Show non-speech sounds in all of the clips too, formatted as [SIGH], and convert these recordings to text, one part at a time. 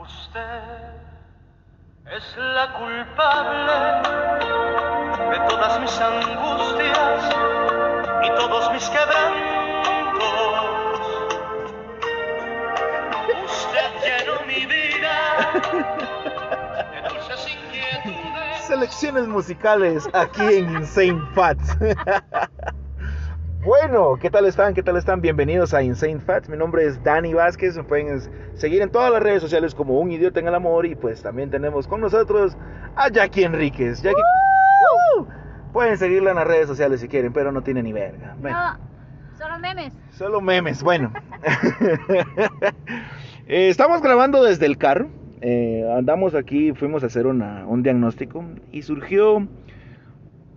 Usted es la culpable de todas mis angustias y todos mis quebrantos. Usted llenó mi vida de dulces inquietudes. Selecciones musicales aquí en Insane Fats. [LAUGHS] Bueno, ¿qué tal están? ¿Qué tal están? Bienvenidos a Insane Fats. Mi nombre es Dani Vázquez. Me pueden seguir en todas las redes sociales como Un Idiota en el Amor. Y pues también tenemos con nosotros a Jackie Enríquez. Jackie... ¡Woo! Pueden seguirla en las redes sociales si quieren, pero no tiene ni verga. Bueno, No, solo memes. Solo memes, bueno. [LAUGHS] Eh, estamos grabando desde el carro. Eh, andamos aquí, fuimos a hacer una- un diagnóstico y surgió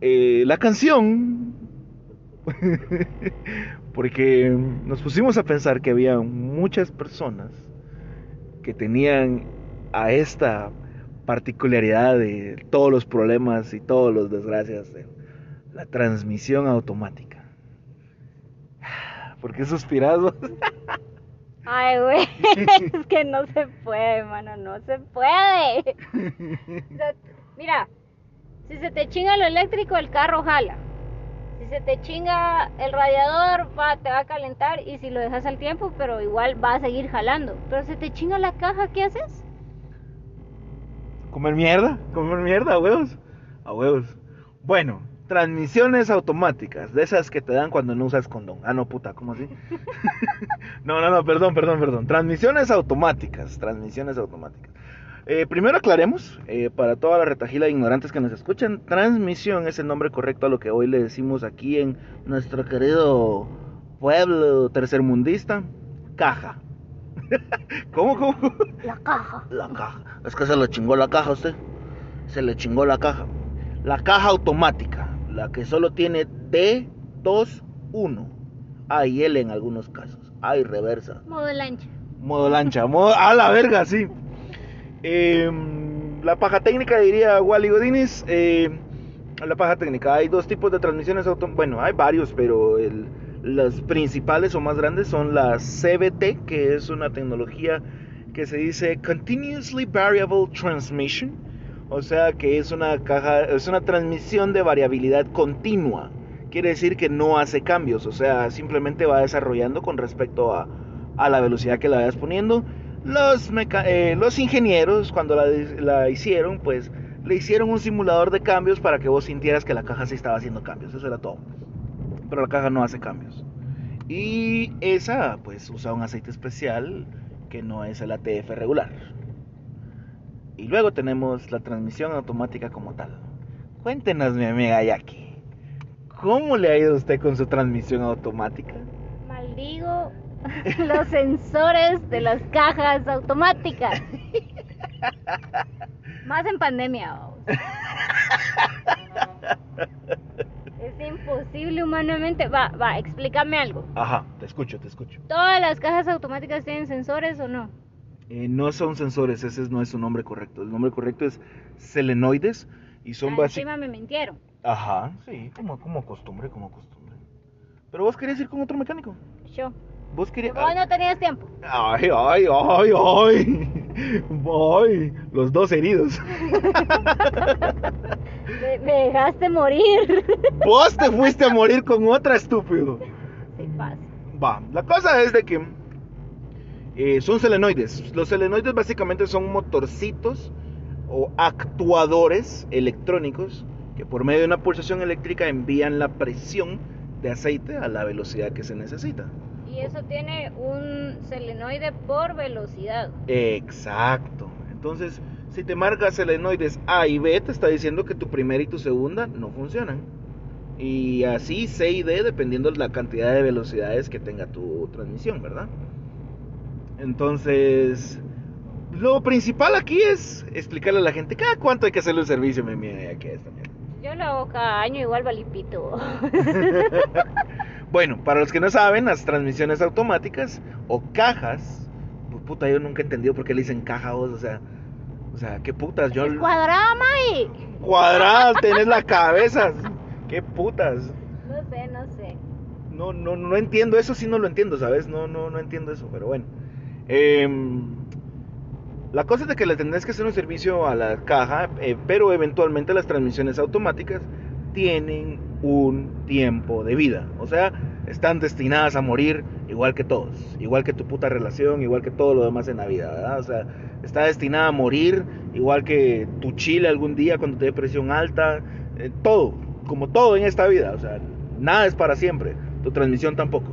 eh, la canción. [LAUGHS] Porque nos pusimos a pensar que había muchas personas que tenían a esta particularidad de todos los problemas y todos los desgracias de la transmisión automática. ¿Por qué suspiras? vos? [LAUGHS] Ay, güey, [LAUGHS] es que no se puede, mano, no se puede. O sea, mira, si se te chinga lo eléctrico, el carro jala. Si se te chinga el radiador, va, te va a calentar y si lo dejas al tiempo, pero igual va a seguir jalando. Pero si te chinga la caja, ¿qué haces? Comer mierda, comer mierda, a huevos. A huevos. Bueno, transmisiones automáticas, de esas que te dan cuando no usas condón. Ah, no, puta, ¿cómo así? [LAUGHS] [LAUGHS] no, no, no, perdón, perdón, perdón. Transmisiones automáticas, transmisiones automáticas. Eh, primero aclaremos, eh, para toda la retajila de ignorantes que nos escuchan, transmisión es el nombre correcto a lo que hoy le decimos aquí en nuestro querido pueblo tercermundista, caja. [LAUGHS] ¿Cómo, cómo? La caja. La caja. Es que se le chingó la caja a usted. Se le chingó la caja. La caja automática. La que solo tiene D, 2, 1. A y L en algunos casos. A y reversa. Modo lancha. Modo lancha. Modo... A la verga, sí. Eh, la paja técnica diría Wally Godínez. eh, la paja técnica. Hay dos tipos de transmisiones automáticas. Bueno, hay varios, pero las principales o más grandes son las CBT, que es una tecnología que se dice Continuously Variable Transmission. O sea que es una caja, es una transmisión de variabilidad continua. Quiere decir que no hace cambios, o sea, simplemente va desarrollando con respecto a, a la velocidad que la vayas poniendo. Eh, los ingenieros, cuando la, hicieron, pues le hicieron un simulador de cambios para que vos sintieras que la caja sí estaba haciendo cambios. Eso era todo. Pero la caja no hace cambios. Y esa, pues, usa un aceite especial que no es el ATF regular. Y luego tenemos la transmisión automática como tal. Cuéntenos, mi amiga Jackie. ¿Cómo le ha ido usted con su transmisión automática? Maldigo [LAUGHS] los sensores de las cajas automáticas. Más en pandemia. vamos. Es imposible humanamente. Va, va, explícame algo. Ajá, te escucho, te escucho. ¿Todas las cajas automáticas tienen sensores o no? Eh, no son sensores, ese no es su nombre correcto. El nombre correcto es selenoides y son Ah, básicamente... Encima me mintieron. Ajá, sí, como, como costumbre, como costumbre. Pero vos querías ir con otro mecánico. Yo. Vos querías... Vos no tenías tiempo. Ay, ay, ay, ay. Ay, los dos heridos. [LAUGHS] Me, me dejaste morir. Vos te fuiste a morir con otra, estúpido. Sí, pasa. Va, la cosa es de que eh, son selenoides. Los selenoides básicamente son motorcitos o actuadores electrónicos que por medio de una pulsación eléctrica envían la presión de aceite a la velocidad que se necesita. Y eso tiene un selenoide por velocidad. Exacto. Entonces, si te marcas selenoides A y B, te está diciendo que tu primera y tu segunda no funcionan. Y así C y D, dependiendo de la cantidad de velocidades que tenga tu transmisión, ¿verdad? Entonces, lo principal aquí es explicarle a la gente cada cuánto hay que hacerle un servicio, aquí esta mierda. Yo lo hago cada año, igual valipito. [LAUGHS] Bueno, para los que no saben, las transmisiones automáticas o cajas, pues puta, yo nunca he entendido por qué le dicen caja vos, o sea, o sea, qué putas, yo Es cuadrada, May. cuadradas tenés la cabeza, qué putas. No sé, no sé. No, no, no entiendo eso, sí no lo entiendo, ¿sabes? No, no, no entiendo eso, pero bueno. Em, La cosa es de que le tendrás que hacer un servicio a la caja, eh, pero eventualmente las transmisiones automáticas tienen un tiempo de vida. O sea, están destinadas a morir igual que todos, igual que tu puta relación, igual que todo lo demás en la vida, ¿verdad? O sea, está destinada a morir igual que tu chile algún día cuando te dé presión alta, eh, todo, como todo en esta vida, o sea, nada es para siempre, tu transmisión tampoco.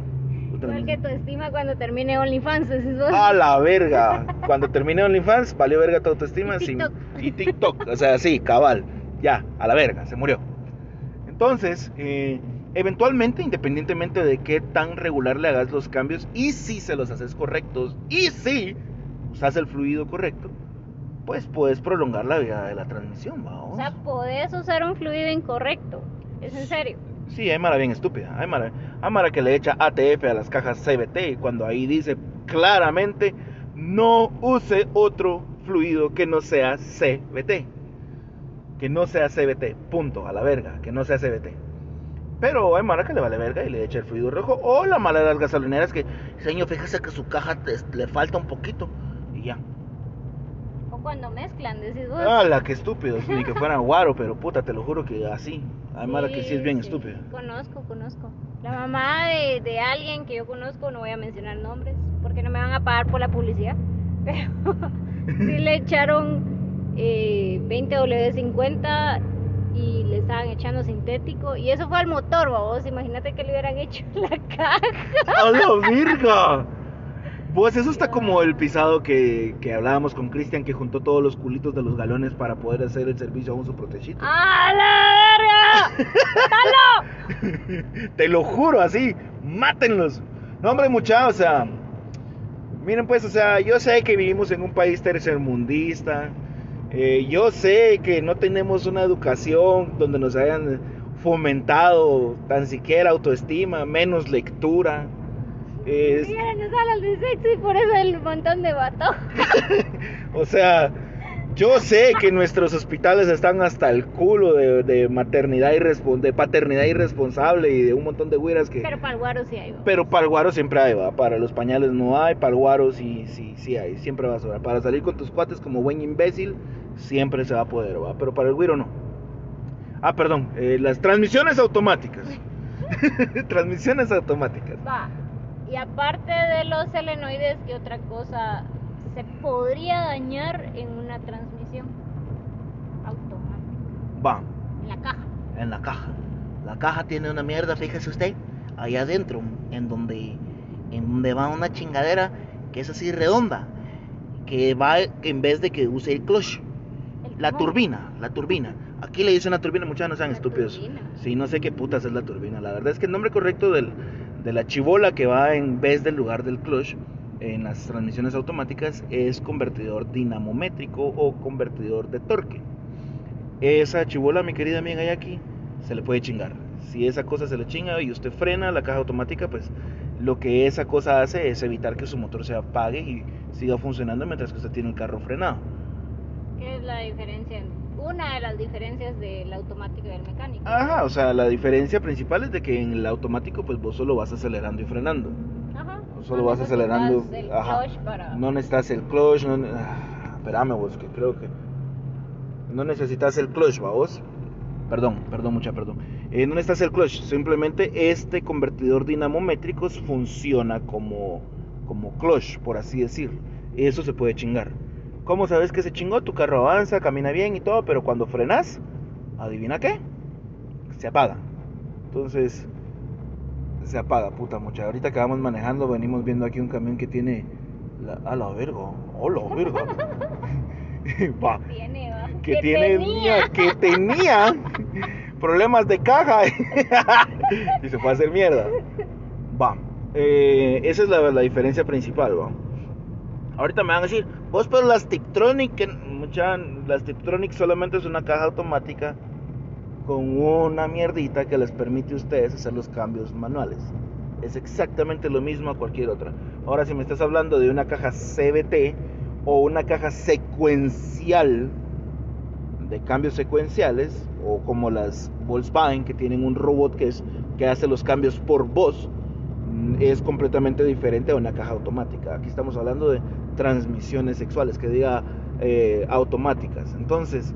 Tu Igual que tu estima cuando termine OnlyFans, vos. A la [LAUGHS] verga. Cuando termine OnlyFans, valió verga tu autoestima. Y sin- TikTok. y TikTok. O sea, sí, cabal. Ya, a la verga, se murió. Entonces, eh, eventualmente, independientemente de qué tan regular le hagas los cambios, y si se los haces correctos, y si usas el fluido correcto, pues puedes prolongar la vida de la transmisión, vamos. O sea, podés usar un fluido incorrecto. Es en serio. Sí, hay Mara bien estúpida. Hay Mara, hay Mara que le echa ATF a las cajas CBT cuando ahí dice claramente no use otro fluido que no sea CBT. Que no sea CBT. Punto. A la verga. Que no sea CBT. Pero hay Mara que le vale verga y le echa el fluido rojo. O la mala de las gasolineras que, señor, fíjese que su caja te- le falta un poquito. Y ya. O cuando mezclan, decís vos. ¡Hala, qué estúpidos! [LAUGHS] Ni que fueran guaro, pero puta, te lo juro que así. Hay Mara que sí es bien sí. estúpida. Conozco, conozco. La mamá de, de alguien que yo conozco, no voy a mencionar nombres, porque no me van a pagar por la publicidad, [LAUGHS] pero [LAUGHS] sí le echaron eh, 20W50 y le estaban echando sintético, y eso fue al motor, vos, imagínate que le hubieran hecho en [LAUGHS] la caja. ¡A la virga! Pues eso está como el pisado que, que hablábamos con Cristian que juntó todos los culitos de los galones para poder hacer el servicio a uso protegido. ¡A la verga! ¡Mátalo! [LAUGHS] Te lo juro, así, mátenlos. No, hombre, mucha, o sea, miren pues, o sea, yo sé que vivimos en un país tercermundista, eh, yo sé que no tenemos una educación donde nos hayan fomentado tan siquiera autoestima, menos lectura. Eh, Mira, nos hablan de sexo y por eso el montón de vato. [LAUGHS] O sea, yo sé que nuestros hospitales están hasta el culo de, de maternidad irrespon- de paternidad irresponsable y de un montón de güiras que... Pero para el guaro sí hay. ¿va? Pero para el guaro siempre hay, ¿va? Para los pañales no hay, para el guaro sí, sí, sí hay, siempre va a sobrar. Para salir con tus cuates como buen imbécil, siempre se va a poder, ¿va? Pero para el güiro no. Ah, perdón, eh, las transmisiones automáticas. [LAUGHS] transmisiones automáticas. Va. Y aparte de los selenoides, ¿qué otra cosa se podría dañar en una transmisión automática? Va, En la caja. en la caja. La caja tiene una mierda, fíjese usted, ahí adentro, en donde, en donde va una chingadera que es así redonda, que va en vez de que use el clutch. El La turbina, la turbina. Aquí le dicen la turbina, muchachos, no sean La estúpidos. turbina. Sí, no sé qué putas es la turbina. La verdad es que el nombre correcto del, de la chivola que va en vez del lugar del clutch en las transmisiones automáticas es convertidor dinamométrico o convertidor de torque. Esa chivola, mi querida amiga Yaki, se le puede chingar. Si esa cosa se le chinga y usted frena la caja automática, pues lo que esa cosa hace es evitar que su motor se apague y siga funcionando mientras que usted tiene el carro frenado. ¿Qué es la diferencia? Una de las diferencias del automático y del mecánico. Ajá, o sea, la diferencia principal es de que en el automático pues vos solo vas acelerando y frenando. Solo vas acelerando. necesitas El ajá. para... No necesitas el clutch, no, ne- ah, espérame vos, que creo que no necesitas el clutch, ¿va vos. Perdón, perdón, mucha perdón. Eh, no necesitas el clutch, simplemente este convertidor dinamométrico funciona como, como clutch, por así decir. Eso se puede chingar. ¿Cómo sabes que se chingó? Tu carro avanza, camina bien y todo, pero cuando frenas, adivina qué, se apaga. Entonces, se apaga, puta mucha. Ahorita que vamos manejando, venimos viendo aquí un camión que tiene la, a la verga, hola verga. [LAUGHS] Va, Tiene, va. que ¿Qué tiene tenía? que tenía [LAUGHS] problemas de caja [LAUGHS] y se fue a hacer mierda. Va, eh, esa es la, la diferencia principal, va. Ahorita me van a decir, vos pero las Tiptronic, mucha, las Tiptronic solamente es una caja automática con una mierdita que les permite a ustedes hacer los cambios manuales. Es exactamente lo mismo a cualquier otra. Ahora, si me estás hablando de una caja CBT o una caja secuencial de cambios secuenciales, o como las Volkswagen que tienen un robot que, es, que hace los cambios por voz, mm, es completamente diferente a una caja automática. Aquí estamos hablando de transmisiones sexuales, que diga eh, automáticas. Entonces,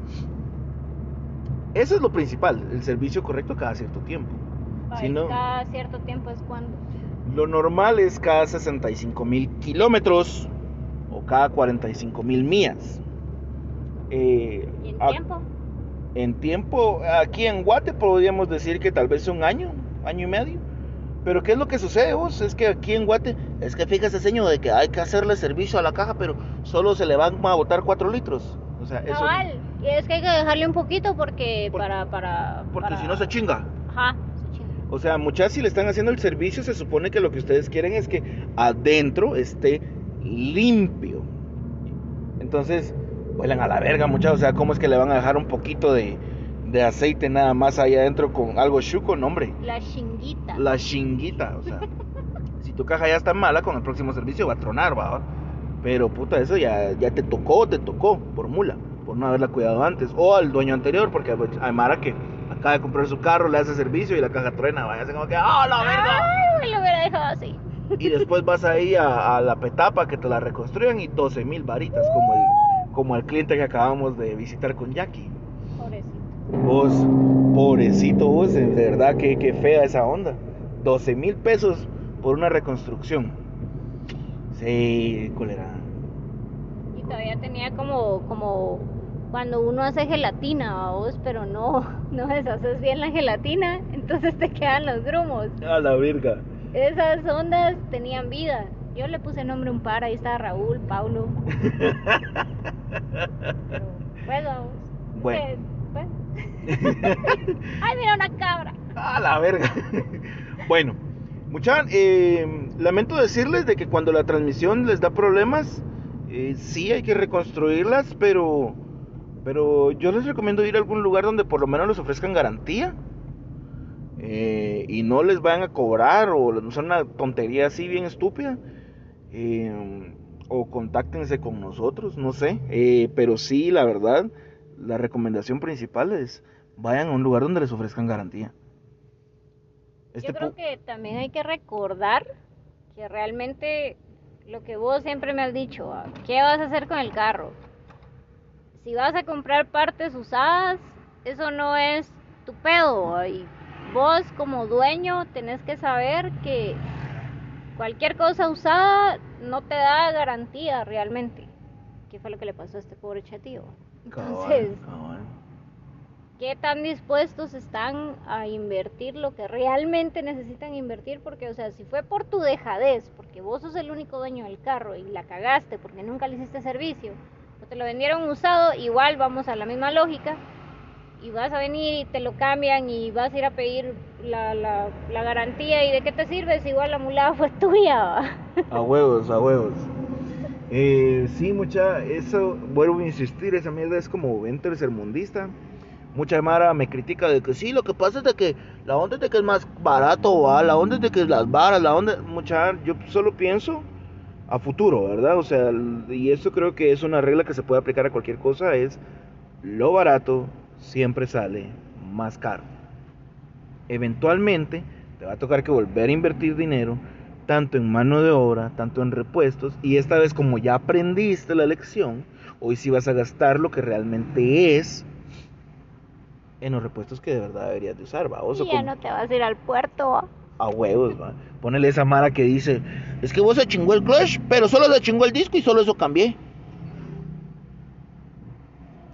eso es lo principal, el servicio correcto cada cierto tiempo. Si no- Cada cierto tiempo es cuando. Lo normal es cada 65 mil kilómetros o cada 45 mil millas. Eh, ¿Y en a- tiempo? en tiempo, aquí en Guate podríamos decir que tal vez un año, año y medio. Pero ¿qué es lo que sucede vos? Es que aquí en Guate, es que fíjese señor de que hay que hacerle servicio a la caja, pero solo se le van a botar 4 litros. O sea, eso... Cabal. Y es que hay que dejarle un poquito porque Por- para, para, Porque para- si no se chinga. Ajá, se chinga. O sea, muchas si le están haciendo el servicio, se supone que lo que ustedes quieren es que adentro esté limpio. Entonces, vuelan a la verga, muchachos. O sea, ¿cómo es que le van a dejar un poquito de, de aceite nada más ahí adentro con algo chuco? No, hombre. La chinguita. La chinguita, o sea. [LAUGHS] si tu caja ya está mala, con el próximo servicio va a tronar, va. Pero puta, eso ya, ya te tocó, te tocó, por mula, por no haberla cuidado antes. O al dueño anterior, porque hay Mara que acaba de comprar su carro, le hace servicio y la caja truena, vaya, como que, ¡ah, la verga! Ay, lo hubiera dejado así. Y después vas ahí a, a la petapa que te la reconstruyan y 12 mil varitas, como el, como el cliente que acabamos de visitar con Jackie. Pobrecito. Vos, pobrecito vos, de verdad que, que fea esa onda. 12 mil pesos por una reconstrucción. Sí, cólera. Y todavía tenía como, como cuando uno hace gelatina, vos, pero no, no deshaces bien la gelatina, entonces te quedan los grumos. A la verga. Esas ondas tenían vida. Yo le puse nombre un par, ahí está Raúl, Paulo. [LAUGHS] Pero, pues. Bueno. Eh, pues. [LAUGHS] [LAUGHS] Ay, mira una cabra. A la verga. Bueno, muchachos, lamento decirles de que cuando la transmisión les da problemas, eh, sí hay que reconstruirlas, pero, pero yo les recomiendo ir a algún lugar donde por lo menos les ofrezcan garantía. eh, y no les vayan a cobrar o no son una tontería así bien estúpida. eh, o contáctense con nosotros, no sé. eh, pero sí, la verdad, la recomendación principal es vayan a un lugar donde les ofrezcan garantía. Este Yo creo que también hay que recordar que realmente lo que vos siempre me has dicho, ¿va? ¿qué vas a hacer con el carro? Si vas a comprar partes usadas, eso no es tu pedo. ¿va? Y vos como dueño tenés que saber que cualquier cosa usada no te da garantía realmente. ¿Qué fue lo que le pasó a este pobre chatío? Entonces, Cabal, cabal. Qué tan dispuestos están a invertir lo que realmente necesitan invertir, porque, o sea, si fue por tu dejadez, porque vos sos el único dueño del carro y la cagaste porque nunca le hiciste servicio, o te lo vendieron usado, igual vamos a la misma lógica, y vas a venir y te lo cambian y vas a ir a pedir la, la, la garantía, ¿y de qué te sirve si igual la mulada fue [LAUGHS] tuya? A huevos, a huevos. Eh, sí, mucha, eso, vuelvo a insistir, esa mierda es como ven tercermundista. Mucha Mara me critica de que sí, lo que pasa es de que la onda es de que es más barato, ¿va? la onda es de que las varas, la onda, mucha, yo solo pienso a futuro, ¿verdad? O sea, y eso creo que es una regla que se puede aplicar a cualquier cosa, es lo barato siempre sale más caro. Eventualmente te va a tocar que volver a invertir dinero, tanto en mano de obra, tanto en repuestos, y esta vez como ya aprendiste la lección, hoy sí vas a gastar lo que realmente es en los repuestos que de verdad deberías de usar, ¿va? O sea, Y ya con- no te vas a ir al puerto. a huevos, ¿va? Ponele esa mara que dice, es que vos se chingó el clutch, pero solo se chingó el disco y solo eso cambié.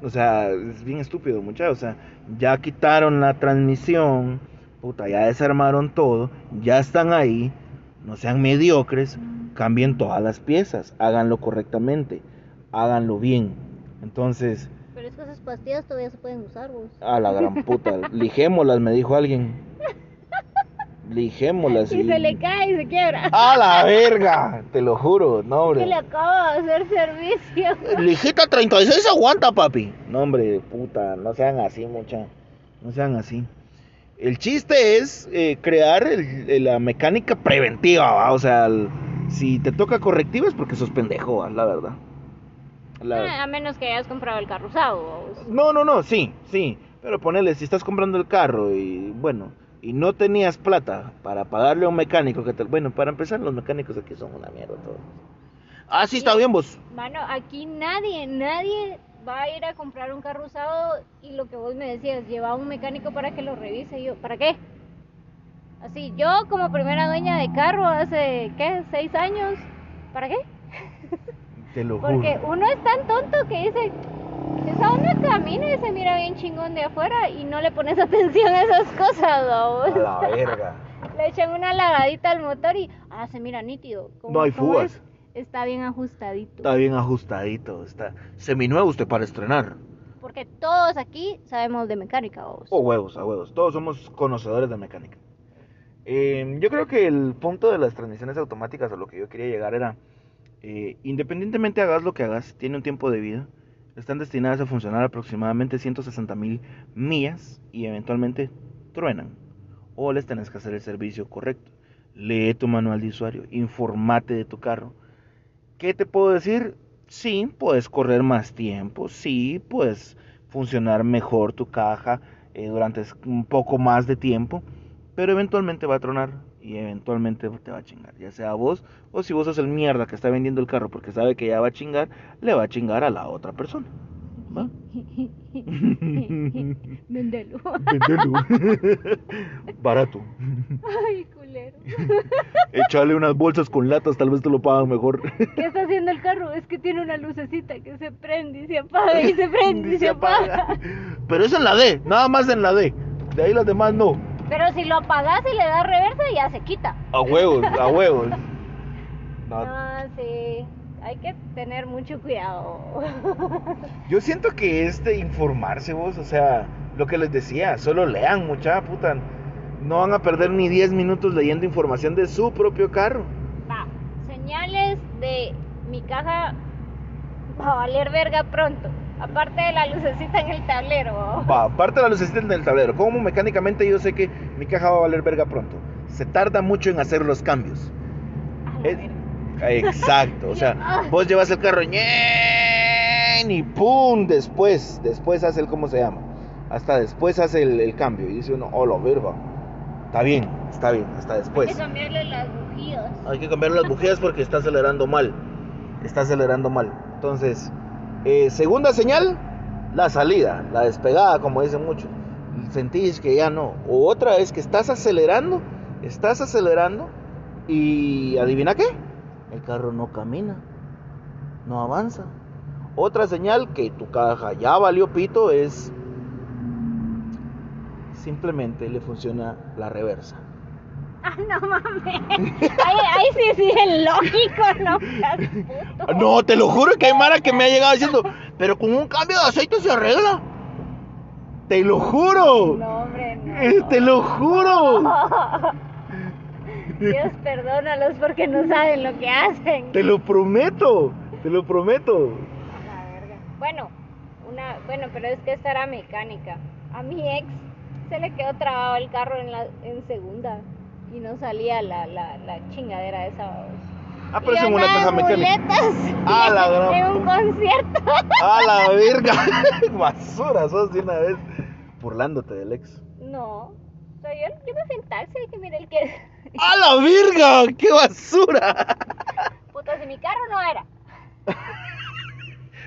O sea, es bien estúpido, muchachos. O sea, ya quitaron la transmisión, puta, ya desarmaron todo, ya están ahí, no sean mediocres, cambien todas las piezas, háganlo correctamente, háganlo bien. Entonces, es que esas pastillas todavía se pueden usar, vos. a la gran puta, [LAUGHS] lijémoslas, me dijo alguien. Lijémoslas. Y se le cae y se quiebra. ¡A la verga! Te lo juro, no, Que le hombre. acabo de hacer servicio. Lijita 36 aguanta, papi. No, hombre, puta, no sean así, mucha. No sean así. El chiste es eh, crear el- el- la mecánica preventiva, ¿va? O sea, el- si te toca correctivo es porque sos pendejo, ¿va? la verdad. La- Ah, A menos que hayas comprado el carro usado. No, no, no, sí, sí. Pero ponele, si estás comprando el carro y bueno, y no tenías plata para pagarle a un mecánico que te... Bueno, para empezar, los mecánicos aquí son una mierda todos. Ah, sí, está bien vos. Mano, aquí nadie, nadie va a ir a comprar un carro usado y lo que vos me decías, lleva a un mecánico para que lo revise. Yo, ¿para qué? Así, yo como primera dueña de carro hace, ¿qué? ¿Seis años? ¿Para qué? [LAUGHS] Te lo juro. Porque uno es tan tonto que dice, esa onda camina y se mira bien chingón de afuera y no le pones [LAUGHS] atención a esas cosas, A ¿no? la [LAUGHS] verga. Le echan una lavadita al motor y, ah, se mira nítido. ¿Cómo- No hay fugas. es? Está bien ajustadito. Está bien ajustadito, está seminuevo usted para estrenar. Porque todos aquí sabemos de mecánica, vos. O huevos, a huevos. Todos somos conocedores de mecánica. Eh, yo creo que el punto de las transmisiones automáticas a lo que yo quería llegar era, eh, independientemente hagas lo que hagas, tiene un tiempo de vida. Están destinadas a funcionar aproximadamente 160 mil millas y eventualmente truenan. O les tenés que hacer el servicio correcto. Lee tu manual de usuario, informate de tu carro. ¿Qué te puedo decir? Sí, puedes correr más tiempo, sí, puedes funcionar mejor tu caja eh, durante un poco más de tiempo, pero eventualmente va a tronar y eventualmente te va a chingar, ya sea vos o si vos sos el mierda que está vendiendo el carro porque sabe que ya va a chingar, le va a chingar a la otra persona. ¿va? [LAUGHS] Vendelo. Vendelo. [LAUGHS] Barato. Ay, culero. [LAUGHS] Échale unas bolsas con latas, tal vez te lo pagan mejor. ¿Qué está haciendo el carro? Es que tiene una lucecita que se prende y se apaga y se prende y se apaga. Pero es en la D, nada más en la D. De ahí las demás no. Pero si lo apagas y le das reversa, ya se quita. A huevos, a huevos. [LAUGHS] No, No, sí. Hay que tener mucho cuidado. [LAUGHS] Yo siento que es de informarse vos, o sea, lo que les decía, solo lean, mucha puta. No van a perder ni 10 minutos leyendo información de su propio carro. Va, señales de mi caja va a valer verga pronto. Aparte de la lucecita en el tablero. Va, aparte de la lucecita en el tablero. Como mecánicamente yo sé que mi caja va a valer verga pronto. Se tarda mucho en hacer los cambios. Es-. Exacto, o sea, [LAUGHS] vos llevas el carro ñen, y pum, después, después hace el, ¿cómo se llama? Hasta después hace el, el cambio y dice uno, oh, lo verga. Está bien, está bien, hasta Hay después. que cambiarle las bujías. Hay que cambiar las bujías porque está acelerando mal. Está acelerando mal. Entonces, eh, segunda señal, la salida, la despegada, como dicen muchos. Sentís que ya no. O otra es que estás acelerando, estás acelerando y adivina qué, el carro no camina, no avanza. Otra señal que tu caja ya valió pito es simplemente le funciona la reversa. [LAUGHS] Ah, no mames. Ahí, ahí sí, sí, es lógico, no seas puto. No, te lo juro que hay Mara que me ha llegado diciendo, pero con un cambio de aceite se arregla. Te lo juro. No, hombre, no. Eh, Te lo juro. [LAUGHS] Dios perdónalos porque no saben lo que hacen. Te lo prometo. Te lo prometo. La verga. Bueno, una, bueno, pero es que esta era mecánica. A mi ex se le quedó trabado el carro en la en segunda y no salía la, la, la chingadera esa. Ah, pero es [LAUGHS] en una caja mecánica. Ah, la gran en un concierto. [LAUGHS] A la verga. [LAUGHS] Basura, sos de una vez. Burlándote del ex. No. O sea, yo, yo me fui en taxi y que mire el que. ¡A la verga! ¡Qué basura! Puta, si mi carro no era.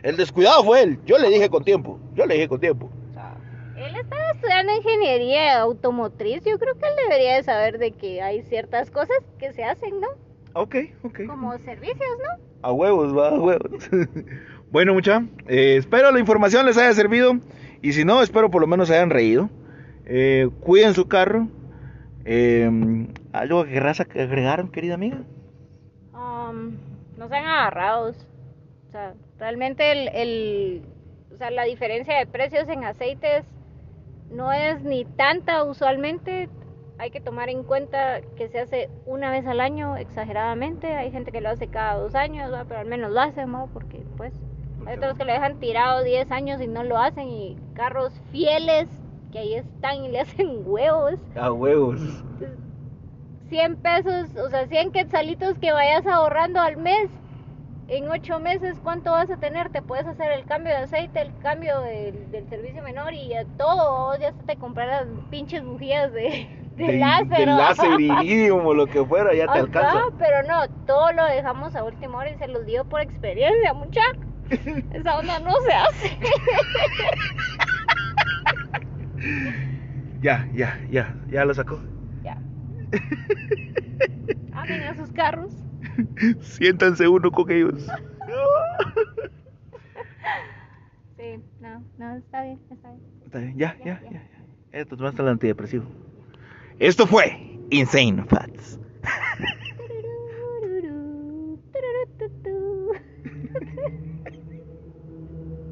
El descuidado fue él. Yo le dije con tiempo. Yo le dije con tiempo. Estudiando ingeniería automotriz. Yo creo que él debería de saber de que hay ciertas cosas que se hacen, ¿no? Ok, ok. Como servicios, ¿no? A huevos, va, a huevos. [LAUGHS] bueno, mucha, eh, espero la información les haya servido. Y si no, espero por lo menos hayan reído. Eh, cuiden su carro. Eh, ¿Algo que querrás agregar, querida amiga? Um, no sean agarrados. O sea, realmente el, el- o sea, la diferencia de precios en aceites no es ni tanta usualmente. Hay que tomar en cuenta que se hace una vez al año, exageradamente. Hay gente que lo hace cada dos años, ¿va? pero al menos lo hacen, ¿no? Porque pues hay otros que lo dejan tirado 10 años y no lo hacen. Y carros fieles que ahí están y le [LAUGHS] hacen huevos. A huevos. 100 pesos, o sea, 100 quetzalitos que vayas ahorrando al mes. En 8 meses, ¿cuánto vas a tener? Te puedes hacer el cambio de aceite, el cambio del, del servicio menor y ya todo. Vos ya te comprarás pinches bujías de [LAUGHS] De láser, de láser, [LAUGHS] iridium o lo que fuera, ya te Ajá, alcanza. pero no, todo lo dejamos a última hora y se los digo por experiencia, mucha. [LAUGHS] Esa onda no se hace. Ya, ya, ya, ya lo sacó. ya. Amen a sus carros. [LAUGHS] Siéntanse uno con ellos. [LAUGHS] Sí, no, no, está bien, está bien. Está bien, Ya, ya, ya. ya. Esto es más el antidepresivo. Esto fue Insane Facts. [LAUGHS]